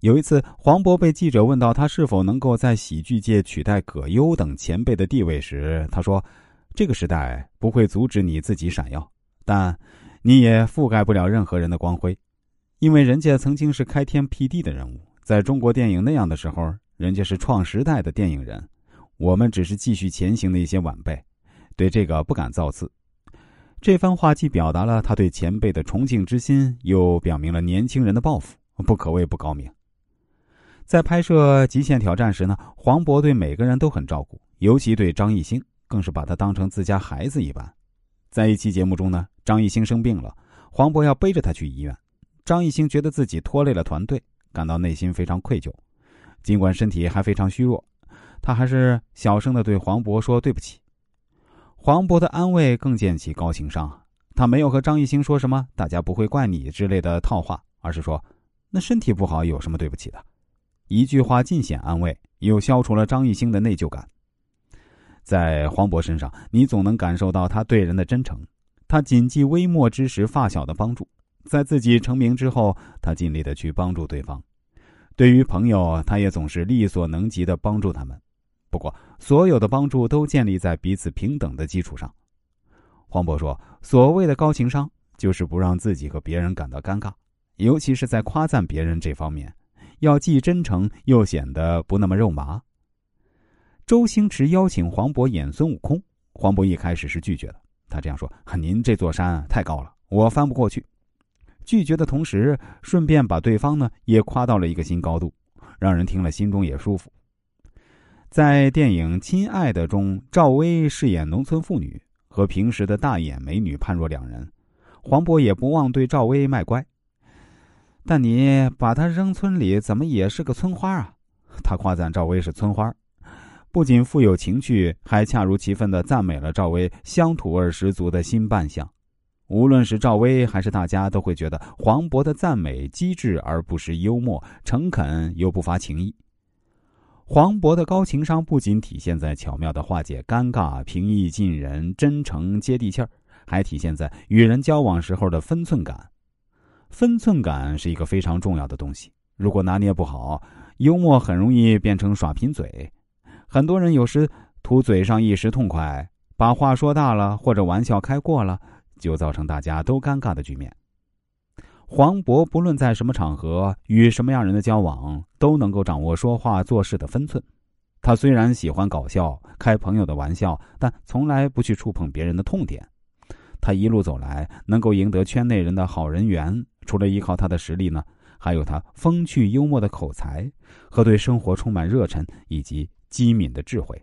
有一次，黄渤被记者问到他是否能够在喜剧界取代葛优等前辈的地位时，他说：“这个时代不会阻止你自己闪耀，但你也覆盖不了任何人的光辉，因为人家曾经是开天辟地的人物，在中国电影那样的时候，人家是创时代的电影人，我们只是继续前行的一些晚辈，对这个不敢造次。”这番话既表达了他对前辈的崇敬之心，又表明了年轻人的抱负，不可谓不高明。在拍摄《极限挑战》时呢，黄渤对每个人都很照顾，尤其对张艺兴更是把他当成自家孩子一般。在一期节目中呢，张艺兴生病了，黄渤要背着他去医院。张艺兴觉得自己拖累了团队，感到内心非常愧疚。尽管身体还非常虚弱，他还是小声的对黄渤说：“对不起。”黄渤的安慰更见其高情商啊，他没有和张艺兴说什么“大家不会怪你”之类的套话，而是说：“那身体不好有什么对不起的？”一句话尽显安慰，又消除了张艺兴的内疚感。在黄渤身上，你总能感受到他对人的真诚。他谨记微末之时发小的帮助，在自己成名之后，他尽力的去帮助对方。对于朋友，他也总是力所能及的帮助他们。不过，所有的帮助都建立在彼此平等的基础上。黄渤说：“所谓的高情商，就是不让自己和别人感到尴尬，尤其是在夸赞别人这方面。”要既真诚又显得不那么肉麻。周星驰邀请黄渤演孙悟空，黄渤一开始是拒绝的。他这样说：“您这座山太高了，我翻不过去。”拒绝的同时，顺便把对方呢也夸到了一个新高度，让人听了心中也舒服。在电影《亲爱的》中，赵薇饰演农村妇女，和平时的大眼美女判若两人。黄渤也不忘对赵薇卖乖。但你把他扔村里，怎么也是个村花啊？他夸赞赵薇是村花，不仅富有情趣，还恰如其分的赞美了赵薇乡土味十足的新扮相。无论是赵薇还是大家，都会觉得黄渤的赞美机智而不失幽默，诚恳又不乏情意。黄渤的高情商不仅体现在巧妙的化解尴尬、平易近人、真诚接地气儿，还体现在与人交往时候的分寸感。分寸感是一个非常重要的东西，如果拿捏不好，幽默很容易变成耍贫嘴。很多人有时图嘴上一时痛快，把话说大了，或者玩笑开过了，就造成大家都尴尬的局面。黄渤不论在什么场合与什么样人的交往，都能够掌握说话做事的分寸。他虽然喜欢搞笑、开朋友的玩笑，但从来不去触碰别人的痛点。他一路走来，能够赢得圈内人的好人缘。除了依靠他的实力呢，还有他风趣幽默的口才和对生活充满热忱以及机敏的智慧。